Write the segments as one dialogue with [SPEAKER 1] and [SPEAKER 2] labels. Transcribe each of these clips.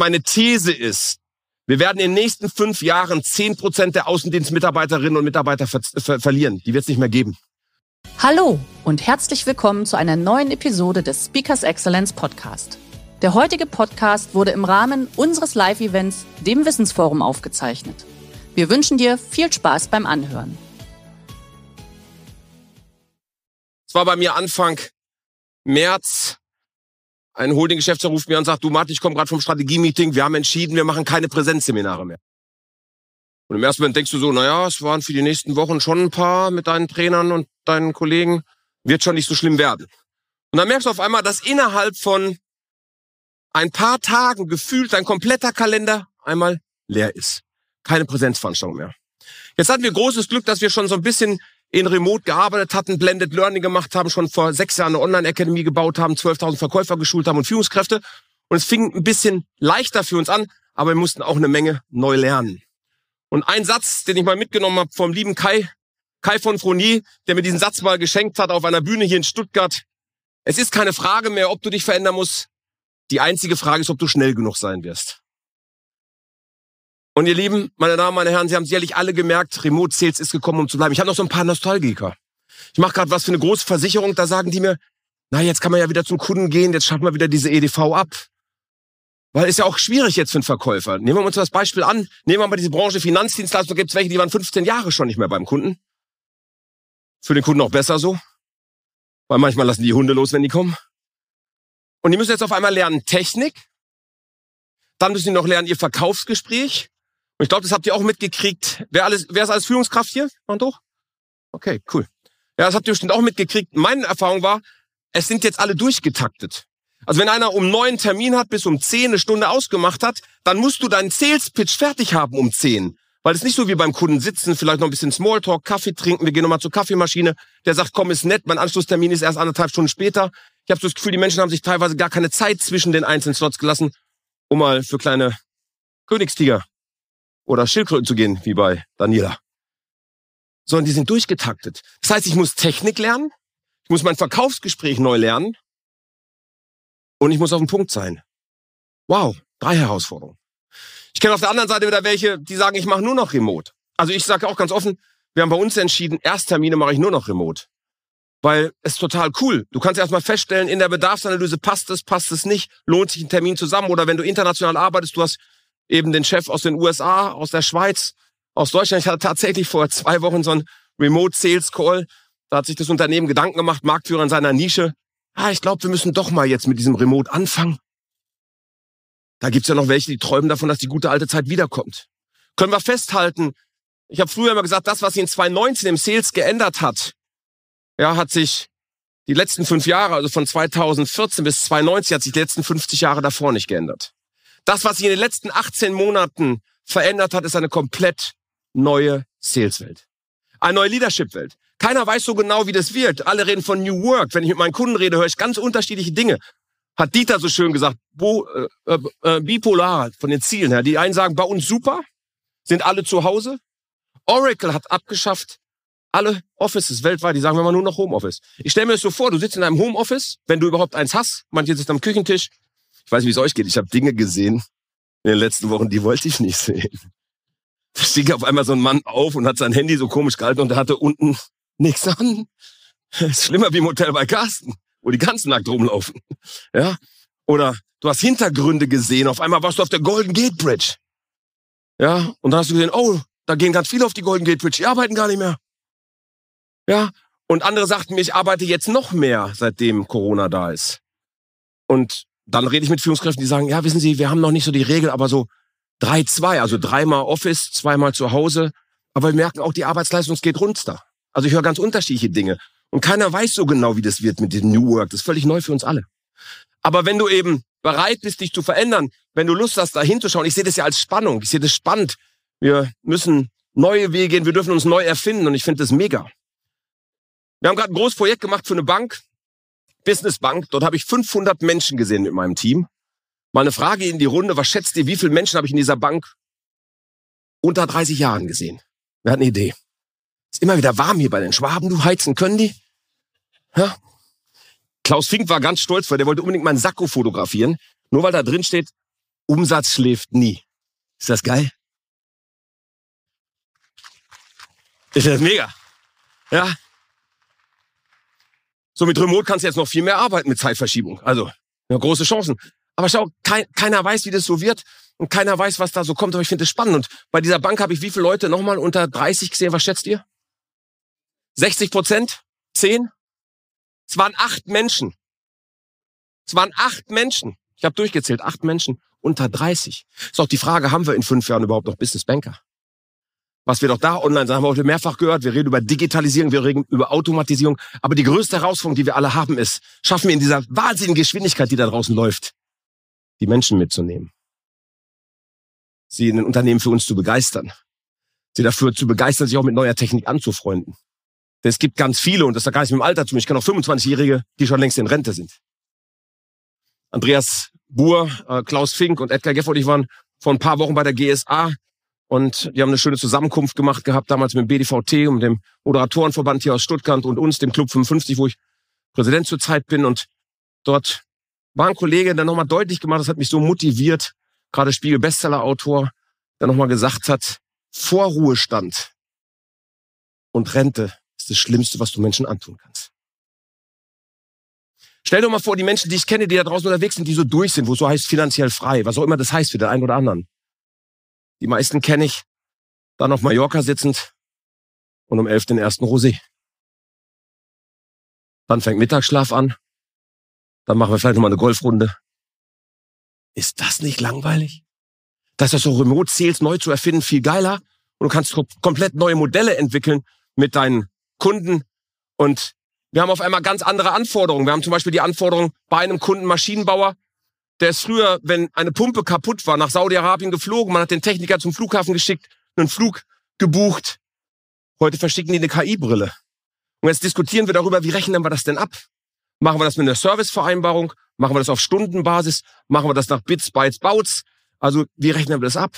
[SPEAKER 1] Meine These ist, wir werden in den nächsten fünf Jahren zehn Prozent der Außendienstmitarbeiterinnen und Mitarbeiter ver ver verlieren. Die wird es nicht mehr geben.
[SPEAKER 2] Hallo und herzlich willkommen zu einer neuen Episode des Speakers Excellence Podcast. Der heutige Podcast wurde im Rahmen unseres Live-Events, dem Wissensforum, aufgezeichnet. Wir wünschen dir viel Spaß beim Anhören.
[SPEAKER 1] Es war bei mir Anfang März ein Holding-Geschäftsführer ruft mir und sagt, du Martin, ich komme gerade vom Strategie-Meeting, wir haben entschieden, wir machen keine Präsenzseminare mehr. Und im ersten Moment denkst du so, naja, es waren für die nächsten Wochen schon ein paar mit deinen Trainern und deinen Kollegen, wird schon nicht so schlimm werden. Und dann merkst du auf einmal, dass innerhalb von ein paar Tagen gefühlt dein kompletter Kalender einmal leer ist. Keine Präsenzveranstaltung mehr. Jetzt hatten wir großes Glück, dass wir schon so ein bisschen in Remote gearbeitet hatten, Blended Learning gemacht haben, schon vor sechs Jahren eine Online-Academy gebaut haben, 12.000 Verkäufer geschult haben und Führungskräfte. Und es fing ein bisschen leichter für uns an, aber wir mussten auch eine Menge neu lernen. Und ein Satz, den ich mal mitgenommen habe vom lieben Kai, Kai von Fronier, der mir diesen Satz mal geschenkt hat auf einer Bühne hier in Stuttgart. Es ist keine Frage mehr, ob du dich verändern musst. Die einzige Frage ist, ob du schnell genug sein wirst. Und ihr Lieben, meine Damen, meine Herren, Sie haben sicherlich alle gemerkt, Remote Sales ist gekommen, um zu bleiben. Ich habe noch so ein paar Nostalgiker. Ich mache gerade was für eine große Versicherung, da sagen die mir, na, jetzt kann man ja wieder zum Kunden gehen, jetzt schaffen wir wieder diese EDV ab. Weil ist ja auch schwierig jetzt für einen Verkäufer. Nehmen wir uns das Beispiel an, nehmen wir mal diese Branche Finanzdienstleistung, gibt es welche, die waren 15 Jahre schon nicht mehr beim Kunden. Für den Kunden auch besser so. Weil manchmal lassen die Hunde los, wenn die kommen. Und die müssen jetzt auf einmal lernen Technik. Dann müssen die noch lernen ihr Verkaufsgespräch. Und ich glaube, das habt ihr auch mitgekriegt. Wer, alles, wer ist alles Führungskraft hier? Mann doch? Okay, cool. Ja, das habt ihr bestimmt auch mitgekriegt. Meine Erfahrung war, es sind jetzt alle durchgetaktet. Also wenn einer um neun Termin hat, bis um zehn eine Stunde ausgemacht hat, dann musst du deinen Sales-Pitch fertig haben um zehn. Weil es nicht so wie beim Kunden sitzen, vielleicht noch ein bisschen Smalltalk, Kaffee trinken, wir gehen nochmal zur Kaffeemaschine. Der sagt, komm, ist nett, mein Anschlusstermin ist erst anderthalb Stunden später. Ich habe so das Gefühl, die Menschen haben sich teilweise gar keine Zeit zwischen den einzelnen Slots gelassen, um mal für kleine Königstiger oder Schildkröten zu gehen, wie bei Daniela. Sondern die sind durchgetaktet. Das heißt, ich muss Technik lernen, ich muss mein Verkaufsgespräch neu lernen und ich muss auf dem Punkt sein. Wow, drei Herausforderungen. Ich kenne auf der anderen Seite wieder welche, die sagen, ich mache nur noch Remote. Also ich sage auch ganz offen, wir haben bei uns entschieden, Ersttermine mache ich nur noch Remote. Weil es ist total cool. Du kannst erstmal feststellen, in der Bedarfsanalyse passt es, passt es nicht, lohnt sich ein Termin zusammen oder wenn du international arbeitest, du hast eben den Chef aus den USA, aus der Schweiz, aus Deutschland. Ich hatte tatsächlich vor zwei Wochen so einen Remote Sales Call. Da hat sich das Unternehmen Gedanken gemacht, Marktführer in seiner Nische. Ah, ich glaube, wir müssen doch mal jetzt mit diesem Remote anfangen. Da gibt's ja noch welche, die träumen davon, dass die gute alte Zeit wiederkommt. Können wir festhalten, ich habe früher immer gesagt, das, was sich in 2019 im Sales geändert hat, ja, hat sich die letzten fünf Jahre, also von 2014 bis 2019, hat sich die letzten 50 Jahre davor nicht geändert. Das, was sich in den letzten 18 Monaten verändert hat, ist eine komplett neue Saleswelt. Eine neue Leadership-Welt. Keiner weiß so genau, wie das wird. Alle reden von New Work. Wenn ich mit meinen Kunden rede, höre ich ganz unterschiedliche Dinge. Hat Dieter so schön gesagt, bo, äh, äh, äh bipolar von den Zielen her. Die einen sagen, bei uns super, sind alle zu Hause. Oracle hat abgeschafft alle Offices weltweit, die sagen wir mal nur noch Homeoffice. Ich stelle mir das so vor, du sitzt in einem Homeoffice, wenn du überhaupt eins hast, manche sitzen am Küchentisch, ich weiß, wie es euch geht. Ich habe Dinge gesehen in den letzten Wochen, die wollte ich nicht sehen. Da stieg auf einmal so ein Mann auf und hat sein Handy so komisch gehalten und er hatte unten nichts an. Das ist schlimmer wie im Hotel bei Carsten, wo die ganzen nackt rumlaufen. Ja? Oder du hast Hintergründe gesehen. Auf einmal warst du auf der Golden Gate Bridge. Ja? Und dann hast du gesehen, oh, da gehen ganz viele auf die Golden Gate Bridge. Die arbeiten gar nicht mehr. Ja? Und andere sagten mir, ich arbeite jetzt noch mehr, seitdem Corona da ist. Und dann rede ich mit Führungskräften, die sagen, ja, wissen Sie, wir haben noch nicht so die Regel, aber so drei, zwei, also dreimal Office, zweimal zu Hause. Aber wir merken auch, die Arbeitsleistung geht runter. Also ich höre ganz unterschiedliche Dinge. Und keiner weiß so genau, wie das wird mit dem New Work. Das ist völlig neu für uns alle. Aber wenn du eben bereit bist, dich zu verändern, wenn du Lust hast, da hinzuschauen, ich sehe das ja als Spannung, ich sehe das spannend. Wir müssen neue Wege gehen, wir dürfen uns neu erfinden und ich finde das mega. Wir haben gerade ein großes Projekt gemacht für eine Bank, Business Bank. Dort habe ich 500 Menschen gesehen mit meinem Team. Mal eine Frage in die Runde, was schätzt ihr, wie viele Menschen habe ich in dieser Bank unter 30 Jahren gesehen? Wer hat eine Idee? Ist immer wieder warm hier bei den Schwaben, du heizen können die? Ja? Klaus Fink war ganz stolz, weil der wollte unbedingt meinen Sakko fotografieren, nur weil da drin steht, Umsatz schläft nie. Ist das geil? Ist das mega? Ja. So mit Remote kannst du jetzt noch viel mehr arbeiten mit Zeitverschiebung. Also, ja, große Chancen. Aber schau, kein, keiner weiß, wie das so wird und keiner weiß, was da so kommt. Aber ich finde es spannend. Und bei dieser Bank habe ich wie viele Leute nochmal unter 30 gesehen? Was schätzt ihr? 60 Prozent? 10? Es waren acht Menschen. Es waren acht Menschen. Ich habe durchgezählt, acht Menschen unter 30. Ist auch die Frage, haben wir in fünf Jahren überhaupt noch Business Banker? Was wir doch da online sagen, haben wir heute mehrfach gehört. Wir reden über Digitalisierung, wir reden über Automatisierung. Aber die größte Herausforderung, die wir alle haben, ist, schaffen wir in dieser wahnsinnigen Geschwindigkeit, die da draußen läuft, die Menschen mitzunehmen. Sie in den Unternehmen für uns zu begeistern. Sie dafür zu begeistern, sich auch mit neuer Technik anzufreunden. Denn es gibt ganz viele, und das hat gar nichts mit dem Alter zu tun. Ich kenne auch 25-Jährige, die schon längst in Rente sind. Andreas Buhr, äh, Klaus Fink und Edgar Geff und ich waren vor ein paar Wochen bei der GSA und die haben eine schöne Zusammenkunft gemacht gehabt, damals mit dem BDVT und dem Moderatorenverband hier aus Stuttgart und uns, dem Club 55, wo ich Präsident zurzeit bin. Und dort war ein Kollege, der nochmal deutlich gemacht, das hat mich so motiviert, gerade Spiegel Bestseller-Autor, der nochmal gesagt hat, Vorruhestand und Rente ist das Schlimmste, was du Menschen antun kannst. Stell dir mal vor, die Menschen, die ich kenne, die da draußen unterwegs sind, die so durch sind, wo es so heißt finanziell frei, was auch immer das heißt für den einen oder anderen. Die meisten kenne ich, dann auf Mallorca sitzend und um elf den ersten Rosé. Dann fängt Mittagsschlaf an. Dann machen wir vielleicht nochmal eine Golfrunde. Ist das nicht langweilig? Das ist so Remote Sales neu zu erfinden viel geiler und du kannst komplett neue Modelle entwickeln mit deinen Kunden und wir haben auf einmal ganz andere Anforderungen. Wir haben zum Beispiel die Anforderung bei einem Kunden Maschinenbauer, der ist früher, wenn eine Pumpe kaputt war, nach Saudi-Arabien geflogen. Man hat den Techniker zum Flughafen geschickt, einen Flug gebucht. Heute verschicken die eine KI-Brille. Und jetzt diskutieren wir darüber, wie rechnen wir das denn ab? Machen wir das mit einer Servicevereinbarung? Machen wir das auf Stundenbasis? Machen wir das nach Bits, Bytes, Bouts? Also, wie rechnen wir das ab?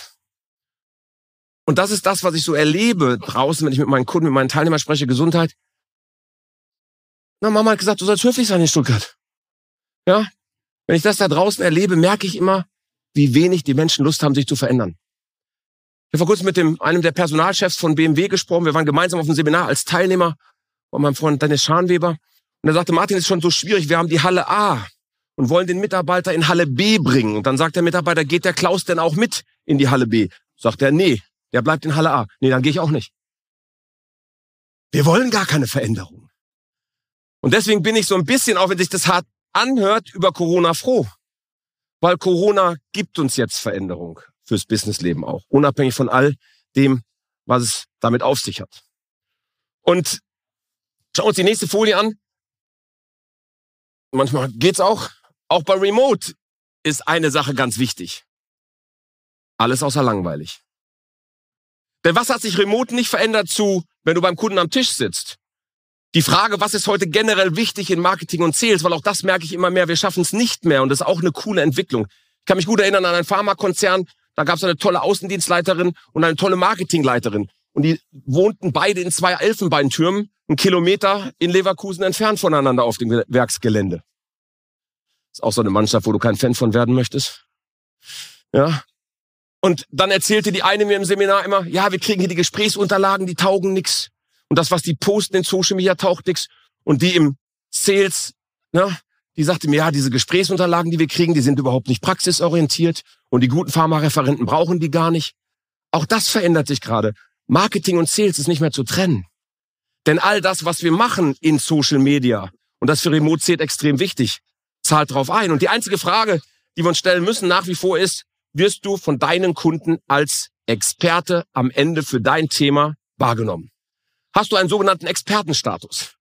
[SPEAKER 1] Und das ist das, was ich so erlebe draußen, wenn ich mit meinen Kunden, mit meinen Teilnehmern spreche, Gesundheit. Na, Mama hat gesagt, du sollst höflich sein in Stuttgart. Ja, wenn ich das da draußen erlebe, merke ich immer, wie wenig die Menschen Lust haben, sich zu verändern. Ich habe vor kurzem mit dem, einem der Personalchefs von BMW gesprochen. Wir waren gemeinsam auf einem Seminar als Teilnehmer von meinem Freund Dennis Scharnweber. Und er sagte, Martin, ist schon so schwierig. Wir haben die Halle A und wollen den Mitarbeiter in Halle B bringen. Und dann sagt der Mitarbeiter, geht der Klaus denn auch mit in die Halle B? Sagt er, nee, der bleibt in Halle A. Nee, dann gehe ich auch nicht. Wir wollen gar keine Veränderung. Und deswegen bin ich so ein bisschen, auch wenn sich das hart anhört, über Corona froh. Weil Corona gibt uns jetzt Veränderung fürs Businessleben auch, unabhängig von all dem, was es damit auf sich hat. Und schauen uns die nächste Folie an. Manchmal geht's auch. Auch bei Remote ist eine Sache ganz wichtig. Alles außer langweilig. Denn was hat sich Remote nicht verändert zu, wenn du beim Kunden am Tisch sitzt? Die Frage, was ist heute generell wichtig in Marketing und Sales, weil auch das merke ich immer mehr, wir schaffen es nicht mehr und das ist auch eine coole Entwicklung. Ich kann mich gut erinnern an einen Pharmakonzern, da gab es eine tolle Außendienstleiterin und eine tolle Marketingleiterin und die wohnten beide in zwei Elfenbeintürmen, einen Kilometer in Leverkusen entfernt voneinander auf dem Werksgelände. Ist auch so eine Mannschaft, wo du kein Fan von werden möchtest. Ja. Und dann erzählte die eine mir im Seminar immer, ja, wir kriegen hier die Gesprächsunterlagen, die taugen nix. Und das, was die posten in Social Media, taucht nix. Und die im Sales, ne, die sagte mir, ja, diese Gesprächsunterlagen, die wir kriegen, die sind überhaupt nicht praxisorientiert. Und die guten Pharmareferenten brauchen die gar nicht. Auch das verändert sich gerade. Marketing und Sales ist nicht mehr zu trennen. Denn all das, was wir machen in Social Media, und das für Remote zählt extrem wichtig, zahlt drauf ein. Und die einzige Frage, die wir uns stellen müssen nach wie vor ist, wirst du von deinen Kunden als Experte am Ende für dein Thema wahrgenommen? Hast du einen sogenannten Expertenstatus.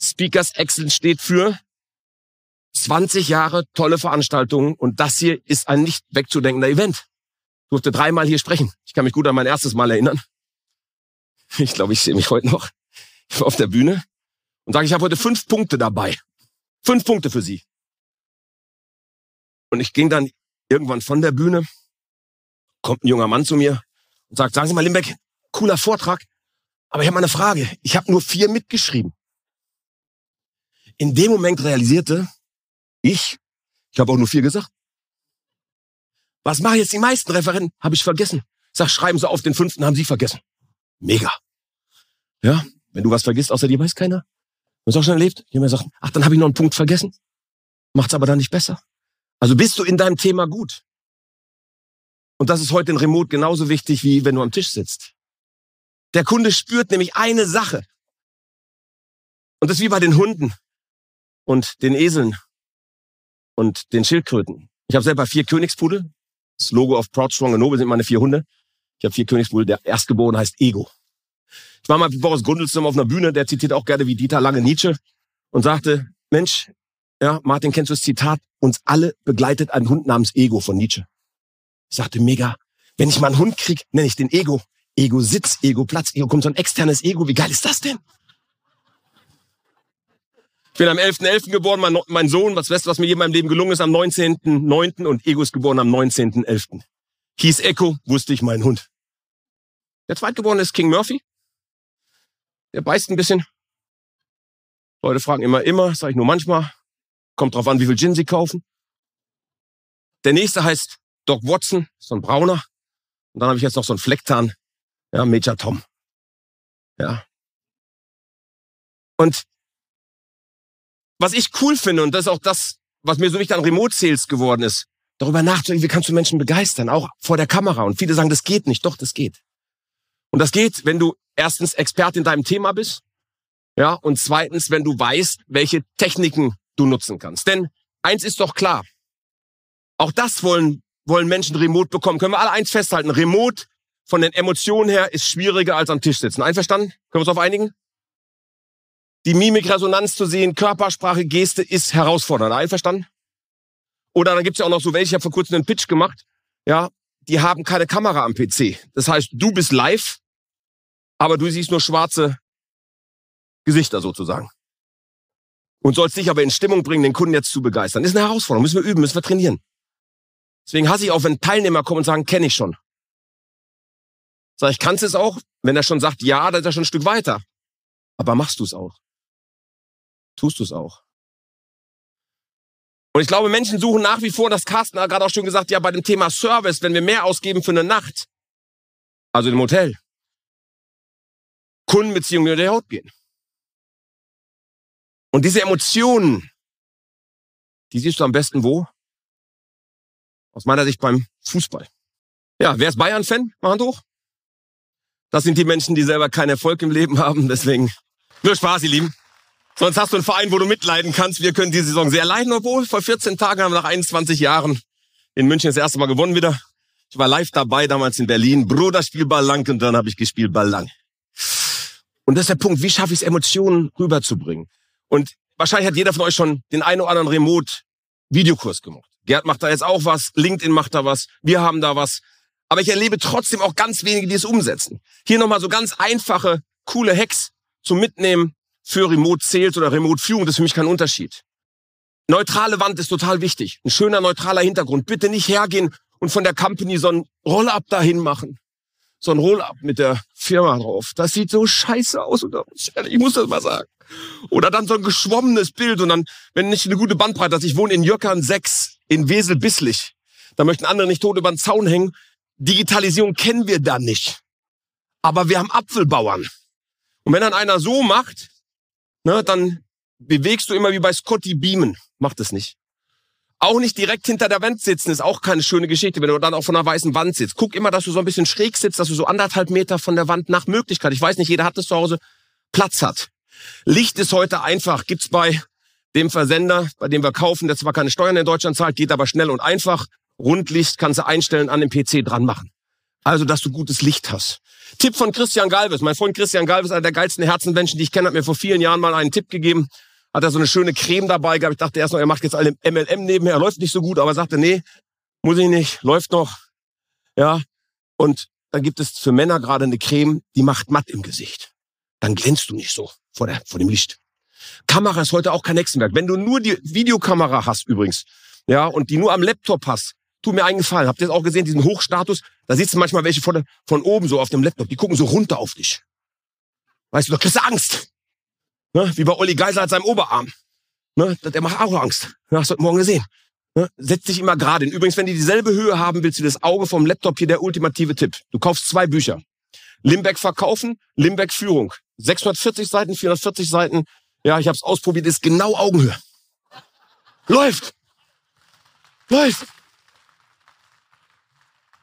[SPEAKER 1] Speakers Excellence steht für 20 Jahre tolle Veranstaltungen und das hier ist ein nicht wegzudenkender Event. Ich durfte dreimal hier sprechen. Ich kann mich gut an mein erstes Mal erinnern. Ich glaube, ich sehe mich heute noch. Auf der Bühne und sage, ich habe heute fünf Punkte dabei. Fünf Punkte für Sie. Und ich ging dann irgendwann von der Bühne, kommt ein junger Mann zu mir und sagt, sagen Sie mal, Limbeck, cooler Vortrag, aber ich habe mal eine Frage. Ich habe nur vier mitgeschrieben. In dem Moment realisierte ich, ich habe auch nur vier gesagt. Was machen jetzt die meisten Referenten? Habe ich vergessen. Sag, schreiben Sie auf den fünften, haben Sie vergessen. Mega. Ja, wenn du was vergisst, außer dir weiß keiner. Du hast auch schon erlebt, jemand sagt, ach, dann habe ich noch einen Punkt vergessen. Macht's aber dann nicht besser. Also bist du in deinem Thema gut. Und das ist heute in Remote genauso wichtig, wie wenn du am Tisch sitzt. Der Kunde spürt nämlich eine Sache. Und das ist wie bei den Hunden und den Eseln und den Schildkröten. Ich habe selber vier Königspudel. Das Logo auf Proud, Strong and Noble sind meine vier Hunde. Ich habe vier Königspudel. Der Erstgeborene heißt Ego. Ich war mal mit Boris Grundelstum auf einer Bühne, der zitiert auch gerne wie Dieter Lange Nietzsche und sagte, Mensch, ja, Martin, kennst du das Zitat? Uns alle begleitet ein Hund namens Ego von Nietzsche. Ich sagte, mega. Wenn ich mal einen Hund krieg, nenne ich den Ego. Ego Sitz, Ego Platz, Ego kommt so ein externes Ego. Wie geil ist das denn? Ich bin am 11.11. .11. geboren, mein, mein, Sohn, was weißt du, was mir hier in meinem Leben gelungen ist, am 19.9. und Ego ist geboren am 19.11. Hieß Echo, wusste ich, mein Hund. Der Zweitgeborene ist King Murphy. Der beißt ein bisschen. Leute fragen immer, immer, sage ich nur manchmal. Kommt drauf an, wie viel Gin sie kaufen. Der nächste heißt Doc Watson, so ein Brauner. Und dann habe ich jetzt noch so einen Flecktarn, ja, Major Tom. Ja. Und was ich cool finde, und das ist auch das, was mir so wichtig an Remote Sales geworden ist, darüber nachzudenken, wie kannst du Menschen begeistern, auch vor der Kamera. Und viele sagen, das geht nicht. Doch, das geht. Und das geht, wenn du erstens Experte in deinem Thema bist, ja, und zweitens, wenn du weißt, welche Techniken du nutzen kannst. Denn eins ist doch klar. Auch das wollen, wollen Menschen remote bekommen. Können wir alle eins festhalten? Remote von den Emotionen her ist schwieriger als am Tisch sitzen. Einverstanden? Können wir uns auf einigen? Die Mimikresonanz zu sehen, Körpersprache, Geste ist herausfordernd. Einverstanden? Oder dann gibt's ja auch noch so welche, ich habe vor kurzem einen Pitch gemacht, ja, die haben keine Kamera am PC. Das heißt, du bist live, aber du siehst nur schwarze Gesichter sozusagen. Und sollst dich aber in Stimmung bringen, den Kunden jetzt zu begeistern. Ist eine Herausforderung, müssen wir üben, müssen wir trainieren. Deswegen hasse ich auch, wenn Teilnehmer kommen und sagen, kenne ich schon. Sag ich, kannst es auch? Wenn er schon sagt, ja, dann ist er schon ein Stück weiter. Aber machst du es auch? Tust du es auch? Und ich glaube, Menschen suchen nach wie vor, das Carsten hat gerade auch schon gesagt, ja, bei dem Thema Service, wenn wir mehr ausgeben für eine Nacht, also im Hotel, Kundenbeziehungen unter die Haut gehen. Und diese Emotionen, die siehst du am besten wo? Aus meiner Sicht beim Fußball. Ja, wer ist Bayern-Fan? Mal Hand hoch. Das sind die Menschen, die selber keinen Erfolg im Leben haben. Deswegen nur Spaß, ihr Lieben. Sonst hast du einen Verein, wo du mitleiden kannst. Wir können diese Saison sehr leiden, obwohl vor 14 Tagen haben wir nach 21 Jahren in München das erste Mal gewonnen wieder. Ich war live dabei, damals in Berlin. Bruder, spiel Ball lang und dann habe ich gespielt Ball lang. Und das ist der Punkt, wie schaffe ich es, Emotionen rüberzubringen? Und wahrscheinlich hat jeder von euch schon den einen oder anderen Remote-Videokurs gemacht. Gerd macht da jetzt auch was, LinkedIn macht da was, wir haben da was. Aber ich erlebe trotzdem auch ganz wenige, die es umsetzen. Hier nochmal so ganz einfache, coole Hacks zum Mitnehmen für Remote Sales oder Remote Führung. Das ist für mich kein Unterschied. Neutrale Wand ist total wichtig. Ein schöner neutraler Hintergrund. Bitte nicht hergehen und von der Company so ein Roll-up dahin machen so ein Roll-up mit der Firma drauf. Das sieht so scheiße aus. Ich muss das mal sagen. Oder dann so ein geschwommenes Bild und dann, wenn nicht eine gute Bandbreite hast. Ich wohne in Jöckern 6 in Wesel-Bisslich. Da möchten andere nicht tot über den Zaun hängen. Digitalisierung kennen wir da nicht. Aber wir haben Apfelbauern. Und wenn dann einer so macht, ne, dann bewegst du immer wie bei Scotty Beamen. Macht es nicht. Auch nicht direkt hinter der Wand sitzen ist auch keine schöne Geschichte, wenn du dann auch von einer weißen Wand sitzt. Guck immer, dass du so ein bisschen schräg sitzt, dass du so anderthalb Meter von der Wand nach Möglichkeit, ich weiß nicht, jeder hat das zu Hause, Platz hat. Licht ist heute einfach, gibt's bei dem Versender, bei dem wir kaufen, der zwar keine Steuern in Deutschland zahlt, geht aber schnell und einfach. Rundlicht kannst du einstellen, an dem PC dran machen. Also, dass du gutes Licht hast. Tipp von Christian Galvis. Mein Freund Christian Galvis, einer der geilsten Herzenmenschen, die ich kenne, hat mir vor vielen Jahren mal einen Tipp gegeben. hat er so eine schöne Creme dabei gehabt. Ich dachte erst noch, er macht jetzt alle MLM nebenher, läuft nicht so gut, aber sagte, nee, muss ich nicht, läuft noch. Ja. Und dann gibt es für Männer gerade eine Creme, die macht matt im Gesicht. Dann glänzt du nicht so vor, der, vor dem Licht. Kamera ist heute auch kein Hexenwerk. Wenn du nur die Videokamera hast übrigens, ja, und die nur am Laptop hast, tu mir einen Gefallen. Habt ihr das auch gesehen, diesen Hochstatus? Da du manchmal welche von, von oben so auf dem Laptop, die gucken so runter auf dich. Weißt du, da kriegst du Angst. Ne? Wie bei Olli Geisler hat seinem Oberarm. Ne? Der macht auch Angst. Ja, hast du heute Morgen gesehen. Ne? Setz dich immer gerade hin. Übrigens, wenn die dieselbe Höhe haben, willst du das Auge vom Laptop hier der ultimative Tipp. Du kaufst zwei Bücher. Limbeck verkaufen, Limbeck Führung. 640 Seiten, 440 Seiten. Ja, ich habe es ausprobiert, ist genau Augenhöhe. Läuft. Läuft.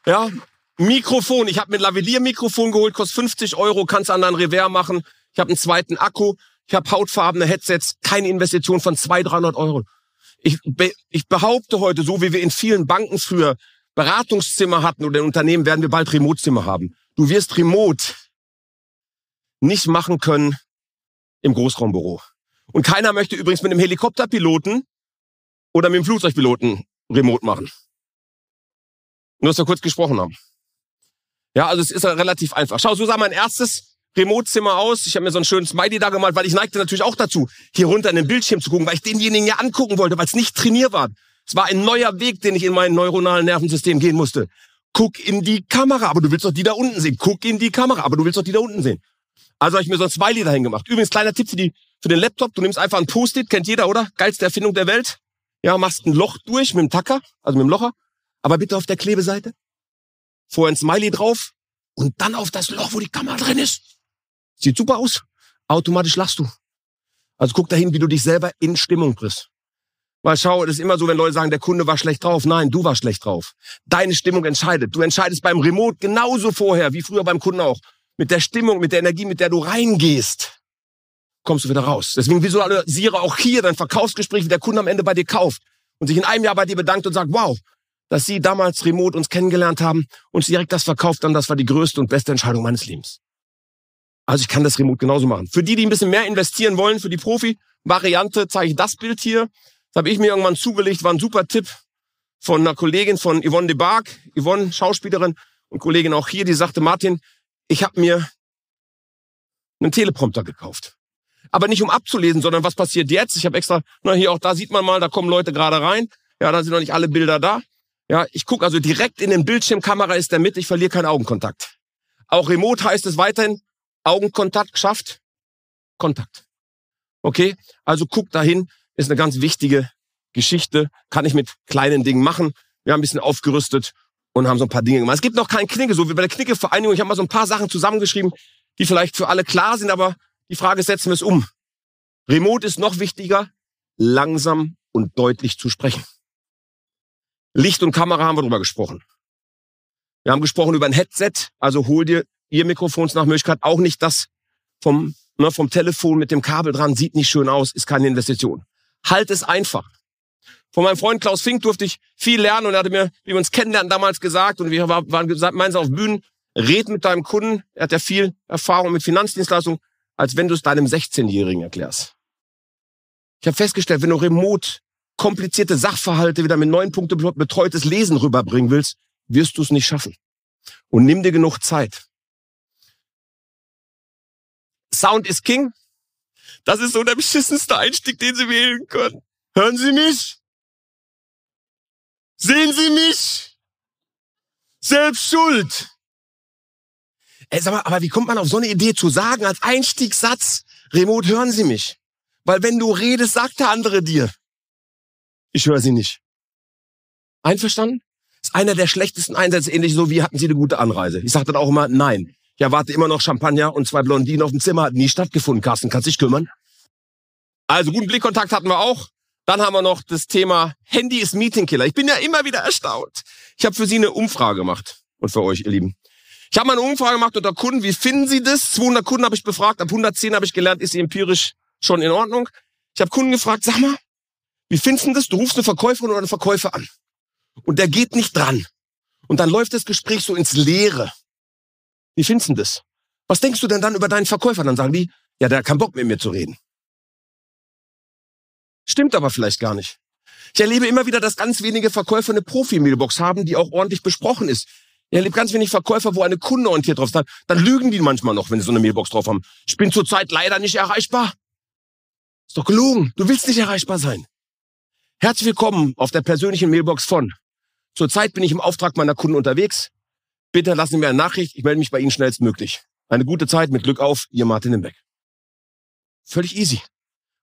[SPEAKER 1] Ja, Mikrofon. Ich habe mir ein Lavalier-Mikrofon geholt, kostet 50 Euro, kannst an dein Revers machen. Ich habe einen zweiten Akku. Ich habe hautfarbene Headsets, keine Investition von 200, 300 Euro. Ich, be ich behaupte heute, so wie wir in vielen Banken früher Beratungszimmer hatten oder in Unternehmen, werden wir bald Remote-Zimmer haben. Du wirst Remote nicht machen können im Großraumbüro. Und keiner möchte übrigens mit einem Helikopterpiloten oder mit einem Flugzeugpiloten Remote machen. Nur, dass wir kurz gesprochen haben. Ja, also es ist relativ einfach. Schau, so sah mein erstes Remote-Zimmer aus. Ich habe mir so einen schönen Smiley da gemalt, weil ich neigte natürlich auch dazu, hier runter in den Bildschirm zu gucken, weil ich denjenigen ja angucken wollte, weil es nicht trainiert war. Es war ein neuer Weg, den ich in mein neuronalen Nervensystem gehen musste. Guck in die Kamera, aber du willst doch die da unten sehen. Guck in die Kamera, aber du willst doch die da unten sehen. Also habe ich mir so ein Smiley dahin gemacht. Übrigens, kleiner Tipp für, die, für den Laptop. Du nimmst einfach ein Post-it, kennt jeder, oder? Geilste Erfindung der Welt. Ja, machst ein Loch durch mit dem Tacker, also mit dem Locher. Aber bitte auf der Klebeseite. Vorher ein Smiley drauf und dann auf das Loch, wo die Kamera drin ist. Sieht super aus. Automatisch lachst du. Also guck dahin, wie du dich selber in Stimmung bringst. Weil schau, das ist immer so, wenn Leute sagen, der Kunde war schlecht drauf. Nein, du warst schlecht drauf. Deine Stimmung entscheidet. Du entscheidest beim Remote genauso vorher, wie früher beim Kunden auch. Mit der Stimmung, mit der Energie, mit der du reingehst, kommst du wieder raus. Deswegen visualisiere auch hier dein Verkaufsgespräch, wie der Kunde am Ende bei dir kauft und sich in einem Jahr bei dir bedankt und sagt, wow, dass Sie damals remote uns kennengelernt haben, uns direkt das verkauft haben, das war die größte und beste Entscheidung meines Lebens. Also ich kann das remote genauso machen. Für die, die ein bisschen mehr investieren wollen, für die Profi-Variante, zeige ich das Bild hier. Das habe ich mir irgendwann zugelegt, war ein super Tipp von einer Kollegin von Yvonne de Barg, Yvonne, Schauspielerin und Kollegin auch hier, die sagte, Martin, ich habe mir einen Teleprompter gekauft. Aber nicht um abzulesen, sondern was passiert jetzt? Ich habe extra, na hier auch da sieht man mal, da kommen Leute gerade rein. Ja, da sind noch nicht alle Bilder da. Ja, ich gucke also direkt in den Bildschirmkamera ist der mit, ich verliere keinen Augenkontakt. Auch remote heißt es weiterhin, Augenkontakt schafft Kontakt. Okay, also guck dahin, ist eine ganz wichtige Geschichte, kann ich mit kleinen Dingen machen. Wir haben ein bisschen aufgerüstet und haben so ein paar Dinge gemacht. Es gibt noch keinen Knicke, so wie bei der Knicke-Vereinigung. Ich habe mal so ein paar Sachen zusammengeschrieben, die vielleicht für alle klar sind, aber die Frage setzen wir es um. Remote ist noch wichtiger, langsam und deutlich zu sprechen. Licht und Kamera haben wir drüber gesprochen. Wir haben gesprochen über ein Headset, also hol dir ihr Mikrofons nach Möglichkeit auch nicht das vom, ne, vom Telefon mit dem Kabel dran, sieht nicht schön aus, ist keine Investition. Halt es einfach. Von meinem Freund Klaus Fink durfte ich viel lernen und er hatte mir, wie wir uns kennenlernen, damals gesagt und wir waren gemeinsam auf Bühnen, red mit deinem Kunden, er hat ja viel Erfahrung mit Finanzdienstleistungen, als wenn du es deinem 16-Jährigen erklärst. Ich habe festgestellt, wenn du remote komplizierte Sachverhalte wieder mit neun Punkte betreutes Lesen rüberbringen willst, wirst du es nicht schaffen. Und nimm dir genug Zeit. Sound is King. Das ist so der beschissenste Einstieg, den Sie wählen können. Hören Sie mich? Sehen Sie mich? Selbst schuld. Ey, sag mal, aber wie kommt man auf so eine Idee zu sagen als Einstiegssatz, Remote, hören Sie mich? Weil wenn du redest, sagt der andere dir, ich höre sie nicht. Einverstanden? Ist einer der schlechtesten Einsätze, ähnlich so wie hatten Sie eine gute Anreise. Ich sage dann auch immer, nein. Ich erwarte immer noch Champagner und zwei Blondinen auf dem Zimmer. Hat nie stattgefunden. Carsten, kannst dich kümmern? Also guten Blickkontakt hatten wir auch. Dann haben wir noch das Thema Handy ist Meetingkiller. Ich bin ja immer wieder erstaunt. Ich habe für Sie eine Umfrage gemacht. Und für euch, ihr Lieben. Ich habe mal eine Umfrage gemacht unter Kunden. Wie finden Sie das? 200 Kunden habe ich befragt. Ab 110 habe ich gelernt, ist sie empirisch schon in Ordnung. Ich habe Kunden gefragt, sag mal, wie findest du das? Du rufst eine Verkäuferin oder einen Verkäufer an. Und der geht nicht dran. Und dann läuft das Gespräch so ins Leere. Wie findest du das? Was denkst du denn dann über deinen Verkäufer? Dann sagen die, ja, der hat keinen Bock mit mir zu reden. Stimmt aber vielleicht gar nicht. Ich erlebe immer wieder, dass ganz wenige Verkäufer eine Profi-Mailbox haben, die auch ordentlich besprochen ist. Ich erlebe ganz wenig Verkäufer, wo eine Kunde orientiert drauf ist. Dann lügen die manchmal noch, wenn sie so eine Mailbox drauf haben. Ich bin zurzeit leider nicht erreichbar. Ist doch gelogen. Du willst nicht erreichbar sein. Herzlich willkommen auf der persönlichen Mailbox von. Zurzeit bin ich im Auftrag meiner Kunden unterwegs. Bitte lassen Sie mir eine Nachricht. Ich melde mich bei Ihnen schnellstmöglich. Eine gute Zeit, mit Glück auf, Ihr Martin Imbeck. Völlig easy.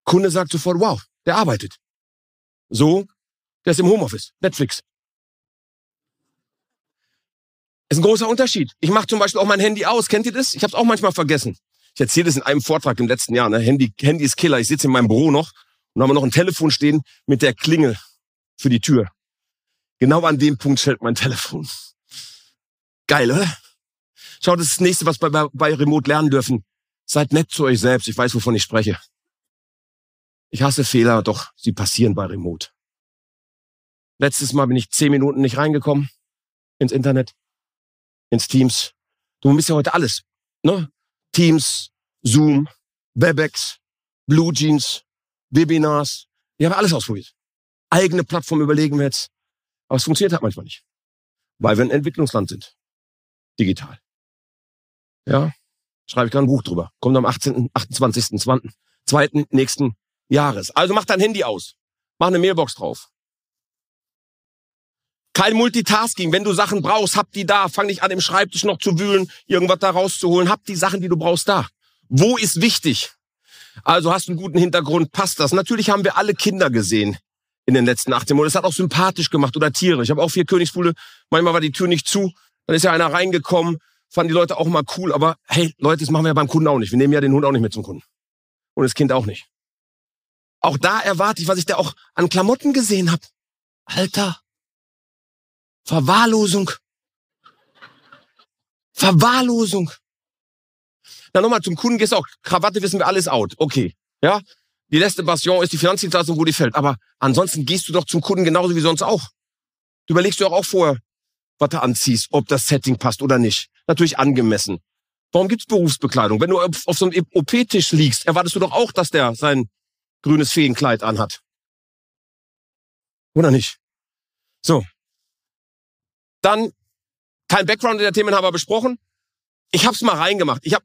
[SPEAKER 1] Kunde sagt sofort, wow, der arbeitet. So, der ist im Homeoffice, Netflix. Ist ein großer Unterschied. Ich mache zum Beispiel auch mein Handy aus. Kennt ihr das? Ich habe es auch manchmal vergessen. Ich erzähle das in einem Vortrag im letzten Jahr. Ne? Handy, Handy ist Killer. Ich sitze in meinem Büro noch und habe noch ein Telefon stehen mit der Klingel für die Tür. Genau an dem Punkt stellt mein Telefon. Geil, oder? Schaut, das ist das nächste, was wir bei, bei Remote lernen dürfen. Seid nett zu euch selbst. Ich weiß, wovon ich spreche. Ich hasse Fehler, doch sie passieren bei Remote. Letztes Mal bin ich zehn Minuten nicht reingekommen ins Internet, ins Teams. Du bist ja heute alles, ne? Teams, Zoom, Webex, Blue Jeans, Webinars. Wir haben alles ausprobiert. Eigene Plattform überlegen wir jetzt. Aber es funktioniert halt manchmal nicht. Weil wir ein Entwicklungsland sind. Digital. Ja, schreibe ich gerade ein Buch drüber. Kommt am 18., 28., 20., 2. nächsten Jahres. Also mach dein Handy aus. Mach eine Mailbox drauf. Kein Multitasking. Wenn du Sachen brauchst, hab die da. Fang nicht an, im Schreibtisch noch zu wühlen, irgendwas da rauszuholen. Hab die Sachen, die du brauchst, da. Wo ist wichtig? Also hast du einen guten Hintergrund, passt das. Natürlich haben wir alle Kinder gesehen in den letzten 18 Monaten. Das hat auch sympathisch gemacht oder Tiere. Ich habe auch vier Königsfuhle. Manchmal war die Tür nicht zu. Dann ist ja einer reingekommen. Fanden die Leute auch mal cool. Aber hey, Leute, das machen wir ja beim Kunden auch nicht. Wir nehmen ja den Hund auch nicht mit zum Kunden. Und das Kind auch nicht. Auch da erwarte ich, was ich da auch an Klamotten gesehen habe. Alter. Verwahrlosung. Verwahrlosung. Dann nochmal zum Kunden gehst du auch, Krawatte wissen wir alles out. Okay. Ja? Die letzte Bastion ist die Finanzdienstleistung, wo die fällt. Aber ansonsten gehst du doch zum Kunden genauso wie sonst auch. Du überlegst dir auch, auch vorher, was du anziehst, ob das Setting passt oder nicht. Natürlich angemessen. Warum gibt's Berufsbekleidung? Wenn du auf, so einem OP-Tisch liegst, erwartest du doch auch, dass der sein grünes Feenkleid anhat. Oder nicht? So. Dann kein Background in der Themen haben wir besprochen. Ich hab's mal reingemacht. Ich hab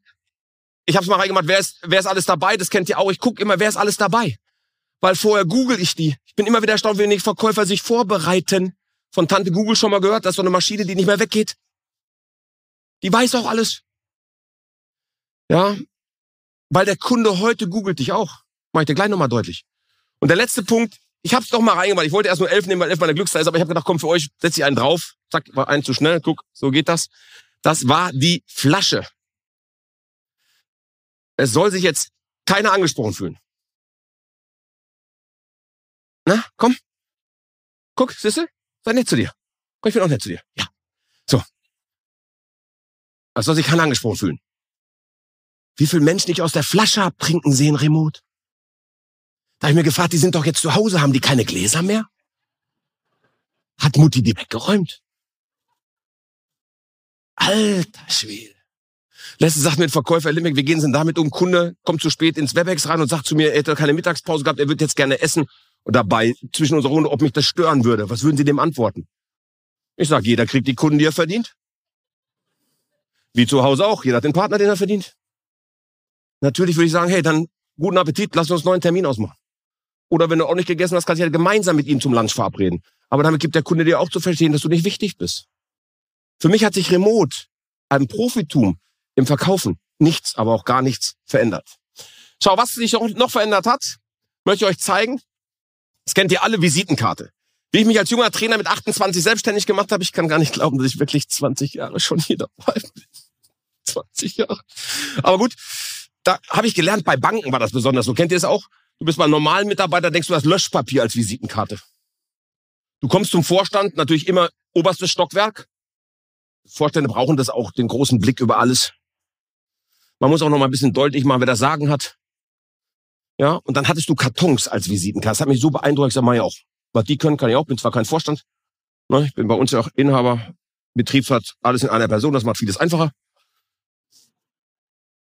[SPEAKER 1] ich hab's mal reingemacht, wer ist, wer ist alles dabei? Das kennt ihr auch. Ich guck immer, wer ist alles dabei. Weil vorher google ich die. Ich bin immer wieder erstaunt, wenn die Verkäufer sich vorbereiten. Von Tante Google schon mal gehört, das ist so eine Maschine, die nicht mehr weggeht. Die weiß auch alles. Ja, weil der Kunde heute googelt dich auch. Mach ich dir gleich nochmal deutlich. Und der letzte Punkt, ich hab's doch mal reingemacht. Ich wollte erst nur elf nehmen, weil elf meine Glückszahl ist, aber ich habe gedacht, komm, für euch setz ich einen drauf. Zack, war einen zu schnell. Guck, so geht das. Das war die Flasche. Es soll sich jetzt keiner angesprochen fühlen. Na, komm. Guck, siehste? Sei nett zu dir. Guck, ich bin auch nett zu dir. Ja. So. Es soll sich keiner angesprochen fühlen. Wie viele Menschen ich aus der Flasche abtrinken sehen remote? Da habe ich mir gefragt, die sind doch jetzt zu Hause, haben die keine Gläser mehr? Hat Mutti die weggeräumt? Alter Schwede. Letzte sagt mir ein Verkäufer, wir gehen denn damit um, Kunde kommt zu spät ins Webex rein und sagt zu mir, er hätte keine Mittagspause gehabt, er würde jetzt gerne essen. Und dabei, zwischen unserer Runde, ob mich das stören würde. Was würden Sie dem antworten? Ich sage, jeder kriegt die Kunden, die er verdient. Wie zu Hause auch, jeder hat den Partner, den er verdient. Natürlich würde ich sagen, hey, dann guten Appetit, lass uns einen neuen Termin ausmachen. Oder wenn du auch nicht gegessen hast, kannst du ja gemeinsam mit ihm zum Lunch verabreden. Aber damit gibt der Kunde dir auch zu verstehen, dass du nicht wichtig bist. Für mich hat sich Remote, ein Profitum im Verkaufen, nichts, aber auch gar nichts verändert. Schau, was sich noch verändert hat, möchte ich euch zeigen. Das kennt ihr alle, Visitenkarte. Wie ich mich als junger Trainer mit 28 selbstständig gemacht habe, ich kann gar nicht glauben, dass ich wirklich 20 Jahre schon hier dabei bin. 20 Jahre. Aber gut, da habe ich gelernt, bei Banken war das besonders so. Kennt ihr das auch? Du bist beim normalen Mitarbeiter, denkst du das Löschpapier als Visitenkarte. Du kommst zum Vorstand, natürlich immer oberstes Stockwerk. Vorstände brauchen das auch, den großen Blick über alles. Man muss auch noch mal ein bisschen deutlich machen, wer das Sagen hat. Ja, und dann hattest du Kartons als Visitenkarte. Das hat mich so beeindruckt, ich sag mal ja auch. Was die können, kann ich auch. Bin zwar kein Vorstand. Ne, ich bin bei uns ja auch Inhaber, Betriebsrat, alles in einer Person. Das macht vieles einfacher.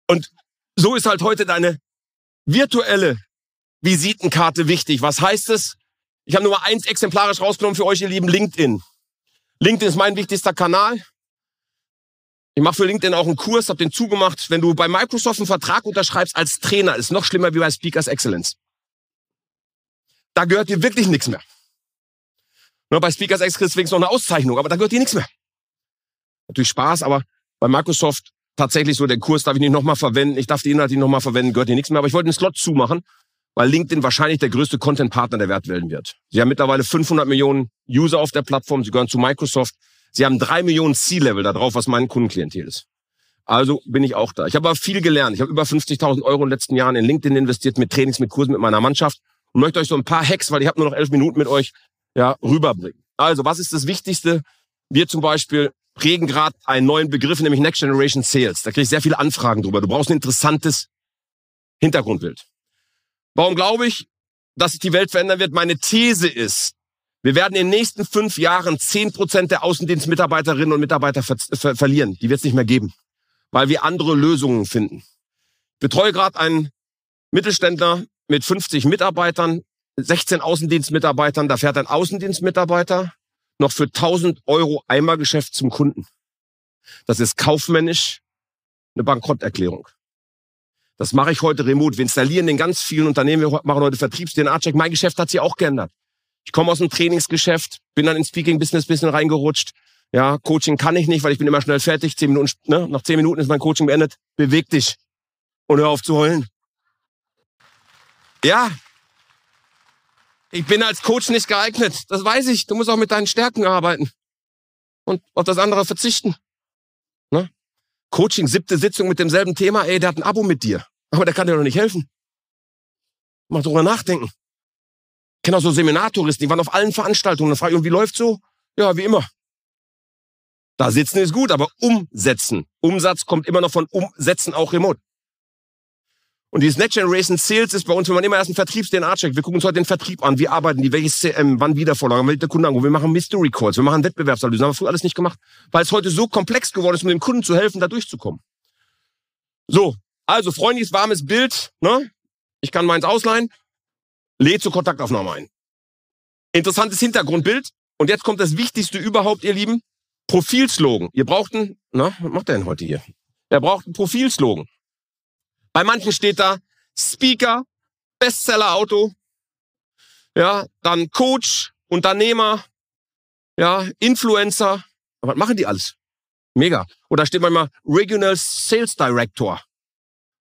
[SPEAKER 1] Und so ist halt heute deine virtuelle Visitenkarte wichtig. Was heißt es? Ich habe nur mal eins exemplarisch rausgenommen für euch, ihr lieben LinkedIn. LinkedIn ist mein wichtigster Kanal. Ich mache für LinkedIn auch einen Kurs, habe den zugemacht. Wenn du bei Microsoft einen Vertrag unterschreibst als Trainer, ist noch schlimmer wie bei Speakers Excellence. Da gehört dir wirklich nichts mehr. Nur bei Speakers Excellence wenigstens noch eine Auszeichnung, aber da gehört dir nichts mehr. Natürlich Spaß, aber bei Microsoft tatsächlich so, den Kurs darf ich nicht nochmal verwenden, ich darf die Inhalte nicht nochmal verwenden, gehört dir nichts mehr. Aber ich wollte einen Slot zumachen, weil LinkedIn wahrscheinlich der größte Content-Partner der Welt werden wird. Sie haben mittlerweile 500 Millionen User auf der Plattform, sie gehören zu Microsoft. Sie haben drei Millionen C-Level da drauf, was mein Kundenklientel ist. Also bin ich auch da. Ich habe aber viel gelernt. Ich habe über 50.000 Euro in den letzten Jahren in LinkedIn investiert, mit Trainings, mit Kursen, mit meiner Mannschaft und möchte euch so ein paar Hacks, weil ich habe nur noch elf Minuten mit euch, ja, rüberbringen. Also, was ist das Wichtigste? Wir zum Beispiel prägen gerade einen neuen Begriff, nämlich Next Generation Sales. Da kriege ich sehr viele Anfragen drüber. Du brauchst ein interessantes Hintergrundbild. Warum glaube ich, dass sich die Welt verändern wird? Meine These ist, wir werden in den nächsten fünf Jahren zehn Prozent der Außendienstmitarbeiterinnen und Mitarbeiter ver ver verlieren. Die wird es nicht mehr geben, weil wir andere Lösungen finden. Ich betreue gerade einen Mittelständler mit 50 Mitarbeitern, 16 Außendienstmitarbeitern. Da fährt ein Außendienstmitarbeiter noch für 1000 Euro Eimergeschäft zum Kunden. Das ist kaufmännisch eine Bankrotterklärung. Das mache ich heute remote. Wir installieren in ganz vielen Unternehmen, wir machen heute Vertriebs-DNA-Check. Mein Geschäft hat sich auch geändert. Ich komme aus dem Trainingsgeschäft, bin dann ins Speaking-Business bisschen reingerutscht. Ja, Coaching kann ich nicht, weil ich bin immer schnell fertig. Zehn Minuten, ne? Nach zehn Minuten ist mein Coaching beendet. Beweg dich und hör auf zu heulen. Ja, ich bin als Coach nicht geeignet. Das weiß ich. Du musst auch mit deinen Stärken arbeiten und auf das andere verzichten. Ne? Coaching, siebte Sitzung mit demselben Thema. Ey, der hat ein Abo mit dir, aber der kann dir doch nicht helfen. Mach drüber nachdenken. Kenne auch so Seminartouristen, die waren auf allen Veranstaltungen. Dann frage ich, wie läuft's so? Ja, wie immer. Da sitzen ist gut, aber umsetzen. Umsatz kommt immer noch von umsetzen, auch remote. Und dieses Next Generation Sales ist bei uns, wir machen immer erst einen Vertriebs-DNA-Check. Wir gucken uns heute den Vertrieb an. Wie arbeiten die? Welches CM? Wann Wiedervorlagen? Welche Kunden anrufen? Wir machen Mystery Calls. Wir machen Wettbewerbsanalysen. Haben wir früher alles nicht gemacht. Weil es heute so komplex geworden ist, um dem Kunden zu helfen, da durchzukommen. So. Also, freundliches, warmes Bild, ne? Ich kann meins ausleihen. Lädt zur Kontaktaufnahme ein. Interessantes Hintergrundbild. Und jetzt kommt das Wichtigste überhaupt, ihr Lieben. Profilslogan. Ihr braucht einen, na, was macht der denn heute hier? Er braucht einen Profilslogan. Bei manchen steht da Speaker, Bestseller-Auto, ja, dann Coach, Unternehmer, ja, Influencer. Was machen die alles? Mega. Oder steht manchmal Regional Sales Director,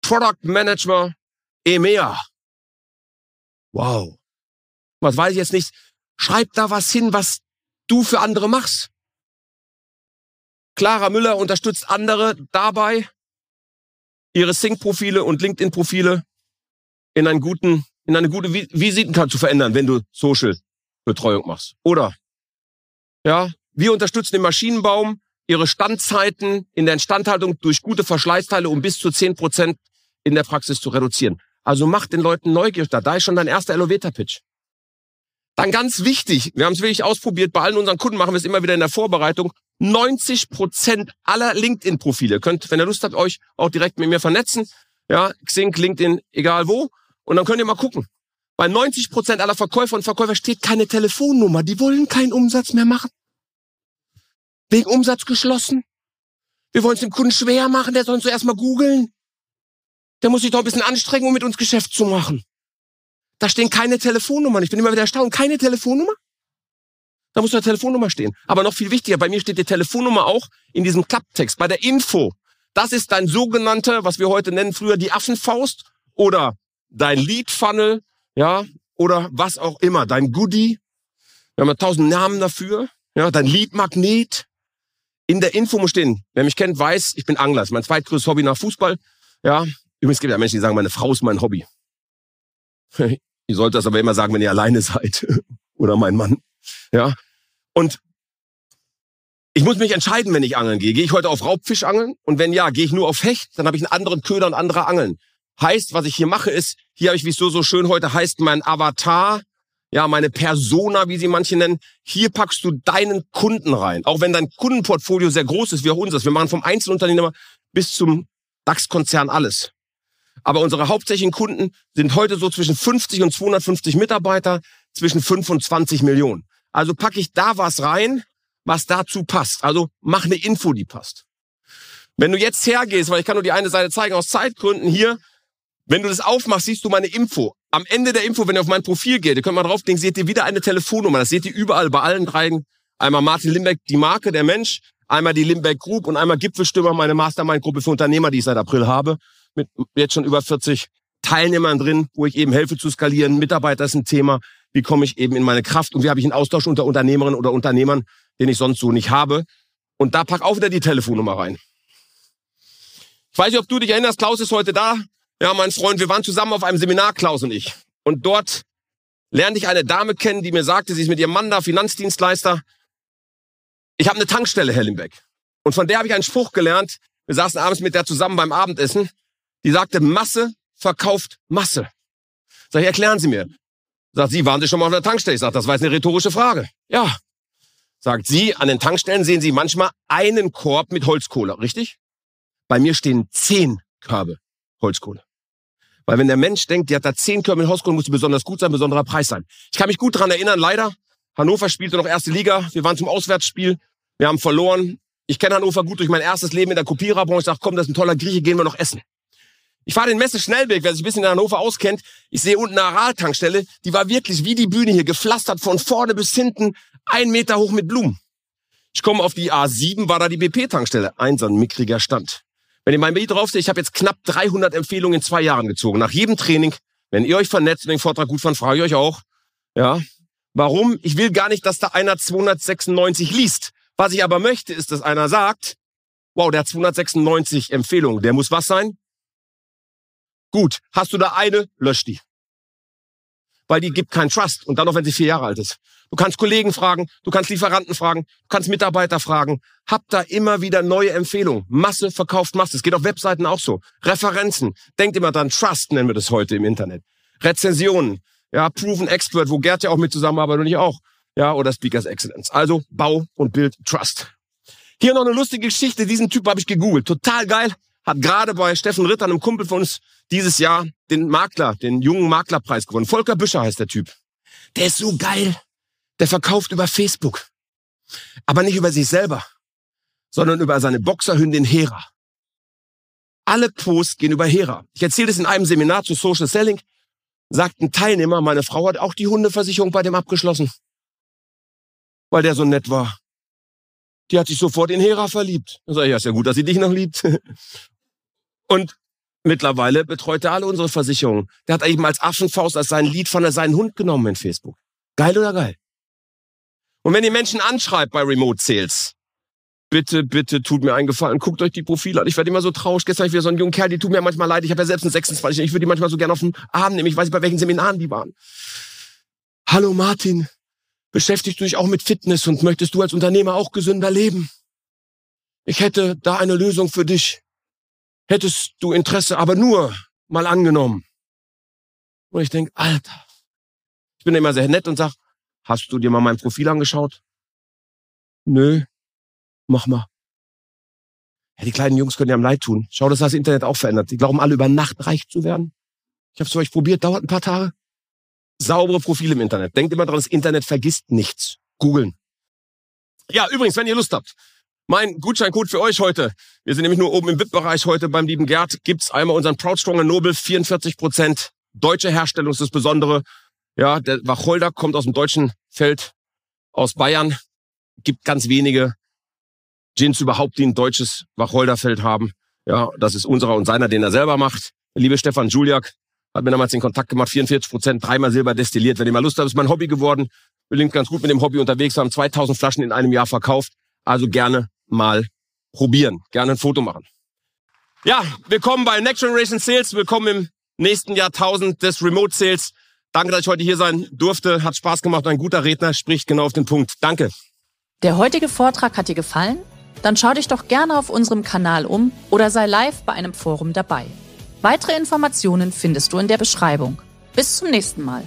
[SPEAKER 1] Product Manager, EMEA. Wow. Was weiß ich jetzt nicht. Schreib da was hin, was du für andere machst. Clara Müller unterstützt andere dabei, ihre Sync-Profile und LinkedIn-Profile in einen guten, in eine gute Visitenkarte zu verändern, wenn du Social-Betreuung machst. Oder, ja, wir unterstützen den Maschinenbaum, ihre Standzeiten in der Instandhaltung durch gute Verschleißteile um bis zu zehn Prozent in der Praxis zu reduzieren. Also mach den Leuten neugierig. Da ist schon dein erster Elevator-Pitch. Dann ganz wichtig, wir haben es wirklich ausprobiert, bei allen unseren Kunden machen wir es immer wieder in der Vorbereitung. 90 Prozent aller LinkedIn-Profile. Könnt, wenn ihr Lust habt, euch auch direkt mit mir vernetzen. Ja, Xing, LinkedIn, egal wo. Und dann könnt ihr mal gucken. Bei 90 Prozent aller Verkäufer und Verkäufer steht keine Telefonnummer. Die wollen keinen Umsatz mehr machen. Wegen Umsatz geschlossen. Wir wollen es dem Kunden schwer machen. Der soll uns zuerst mal googeln. Der muss sich doch ein bisschen anstrengen, um mit uns Geschäft zu machen. Da stehen keine Telefonnummern. Ich bin immer wieder erstaunt. Keine Telefonnummer? Da muss eine Telefonnummer stehen. Aber noch viel wichtiger, bei mir steht die Telefonnummer auch in diesem Klapptext, bei der Info. Das ist dein sogenannter, was wir heute nennen, früher die Affenfaust oder dein Lead-Funnel, ja, oder was auch immer, dein Goodie. Wir haben tausend Namen dafür, ja, dein Lead-Magnet. In der Info muss stehen, wer mich kennt, weiß, ich bin Angler. Das ist mein zweitgrößtes Hobby nach Fußball. Ja, übrigens gibt es ja Menschen, die sagen, meine Frau ist mein Hobby. ihr sollt das aber immer sagen, wenn ihr alleine seid. oder mein Mann. Ja. Und ich muss mich entscheiden, wenn ich angeln gehe. Gehe ich heute auf Raubfisch angeln? Und wenn ja, gehe ich nur auf Hecht? Dann habe ich einen anderen Köder und andere Angeln. Heißt, was ich hier mache, ist, hier habe ich, wie es so, so schön heute heißt, mein Avatar, ja, meine Persona, wie sie manche nennen. Hier packst du deinen Kunden rein. Auch wenn dein Kundenportfolio sehr groß ist, wie auch unseres. Wir machen vom Einzelunternehmer bis zum DAX-Konzern alles. Aber unsere hauptsächlichen Kunden sind heute so zwischen 50 und 250 Mitarbeiter, zwischen 5 und 20 Millionen. Also packe ich da was rein, was dazu passt. Also mach eine Info, die passt. Wenn du jetzt hergehst, weil ich kann nur die eine Seite zeigen aus Zeitgründen hier, wenn du das aufmachst, siehst du meine Info. Am Ende der Info, wenn ihr auf mein Profil geht, ihr könnt mal draufklicken, seht ihr wieder eine Telefonnummer. Das seht ihr überall bei allen dreien. Einmal Martin Limbeck, die Marke, der Mensch, einmal die Limbeck Group und einmal Gipfelstürmer, meine Mastermind-Gruppe für Unternehmer, die ich seit April habe, mit jetzt schon über 40 Teilnehmern drin, wo ich eben helfe zu skalieren. Mitarbeiter ist ein Thema. Wie komme ich eben in meine Kraft? Und wie habe ich einen Austausch unter Unternehmerinnen oder Unternehmern, den ich sonst so nicht habe? Und da pack auch wieder die Telefonnummer rein. Ich weiß nicht, ob du dich erinnerst, Klaus ist heute da. Ja, mein Freund, wir waren zusammen auf einem Seminar, Klaus und ich. Und dort lernte ich eine Dame kennen, die mir sagte, sie ist mit ihrem Mann da, Finanzdienstleister. Ich habe eine Tankstelle, Herr Limbeck. Und von der habe ich einen Spruch gelernt. Wir saßen abends mit der zusammen beim Abendessen. Die sagte, Masse verkauft Masse. Sag ich, erklären Sie mir. Sagt sie, waren Sie schon mal auf der Tankstelle? Ich sage, das war jetzt eine rhetorische Frage. Ja. Sagt sie, an den Tankstellen sehen Sie manchmal einen Korb mit Holzkohle, richtig? Bei mir stehen zehn Körbe Holzkohle. Weil wenn der Mensch denkt, die hat da zehn Körbe mit Holzkohle, muss die besonders gut sein, besonderer Preis sein. Ich kann mich gut dran erinnern, leider. Hannover spielte noch erste Liga. Wir waren zum Auswärtsspiel. Wir haben verloren. Ich kenne Hannover gut durch mein erstes Leben in der Kopiererbranche. Ich sage, komm, das ist ein toller Grieche, gehen wir noch essen. Ich fahre den Messe Schnellweg, wer sich ein bisschen in Hannover auskennt. Ich sehe unten eine Aral-Tankstelle, die war wirklich wie die Bühne hier, gepflastert von vorne bis hinten, ein Meter hoch mit Blumen. Ich komme auf die A7, war da die BP-Tankstelle. Ein so ein mickriger Stand. Wenn ihr mein Bild drauf seht, ich habe jetzt knapp 300 Empfehlungen in zwei Jahren gezogen. Nach jedem Training, wenn ihr euch vernetzt und den Vortrag gut fand, frage ich euch auch, ja, warum? Ich will gar nicht, dass da einer 296 liest. Was ich aber möchte, ist, dass einer sagt, wow, der hat 296 Empfehlungen. Der muss was sein? Gut. Hast du da eine? Lösch die. Weil die gibt keinen Trust. Und dann noch, wenn sie vier Jahre alt ist. Du kannst Kollegen fragen, du kannst Lieferanten fragen, du kannst Mitarbeiter fragen. Hab da immer wieder neue Empfehlungen. Masse verkauft Masse. Es geht auf Webseiten auch so. Referenzen. Denkt immer dran. Trust nennen wir das heute im Internet. Rezensionen. Ja, Proven Expert, wo Gerd ja auch mit zusammenarbeitet und ich auch. Ja, oder Speakers Excellence. Also Bau und Bild Trust. Hier noch eine lustige Geschichte. Diesen Typ habe ich gegoogelt. Total geil hat gerade bei Steffen Ritter, einem Kumpel von uns, dieses Jahr den Makler, den jungen Maklerpreis gewonnen. Volker Büscher heißt der Typ. Der ist so geil. Der verkauft über Facebook. Aber nicht über sich selber, sondern über seine Boxerhündin Hera. Alle Posts gehen über Hera. Ich erzähle das in einem Seminar zu Social Selling. Sagt ein Teilnehmer, meine Frau hat auch die Hundeversicherung bei dem abgeschlossen. Weil der so nett war. Die hat sich sofort in Hera verliebt. Da sag ich, ja, ist ja gut, dass sie dich noch liebt. Und mittlerweile betreut er alle unsere Versicherungen. Der hat eben als Affenfaust, als sein Lied von seinen Hund genommen in Facebook. Geil oder geil? Und wenn ihr Menschen anschreibt bei Remote Sales, bitte, bitte tut mir einen Gefallen, guckt euch die Profile an. Ich werde immer so traurig. Gestern ich wieder so einen jungen Kerl, die tut mir manchmal leid. Ich habe ja selbst einen 26. Ich würde die manchmal so gerne auf den Arm nehmen. Ich weiß nicht, bei welchen Seminaren die waren. Hallo Martin, beschäftigst du dich auch mit Fitness und möchtest du als Unternehmer auch gesünder leben? Ich hätte da eine Lösung für dich hättest du Interesse, aber nur mal angenommen. Und ich denk, Alter, ich bin immer sehr nett und sag, hast du dir mal mein Profil angeschaut? Nö, mach mal. Ja, die kleinen Jungs können ja am Leid tun. Schau, dass das Internet auch verändert. Die glauben alle über Nacht reich zu werden. Ich habe es für euch probiert, dauert ein paar Tage. Saubere Profile im Internet. Denkt immer dran, das Internet vergisst nichts. Googeln. Ja, übrigens, wenn ihr Lust habt, mein Gutscheincode für euch heute. Wir sind nämlich nur oben im VIP-Bereich heute beim lieben Gerd. Gibt's einmal unseren Proud Strong Noble, 44 Prozent. Deutsche Herstellung ist das Besondere. Ja, der Wacholder kommt aus dem deutschen Feld, aus Bayern. Gibt ganz wenige Gins überhaupt, die ein deutsches Wacholderfeld haben. Ja, das ist unserer und seiner, den er selber macht. Liebe Stefan Juliak hat mir damals den Kontakt gemacht, 44 Prozent, dreimal Silber destilliert. Wenn ihr mal Lust habt, ist mein Hobby geworden. Wir sind ganz gut mit dem Hobby unterwegs, haben 2000 Flaschen in einem Jahr verkauft. Also gerne mal probieren, gerne ein Foto machen. Ja, willkommen bei Next Generation Sales, willkommen im nächsten Jahrtausend des Remote Sales. Danke, dass ich heute hier sein durfte. Hat Spaß gemacht. Ein guter Redner spricht genau auf den Punkt. Danke.
[SPEAKER 2] Der heutige Vortrag hat dir gefallen? Dann schau dich doch gerne auf unserem Kanal um oder sei live bei einem Forum dabei. Weitere Informationen findest du in der Beschreibung. Bis zum nächsten Mal.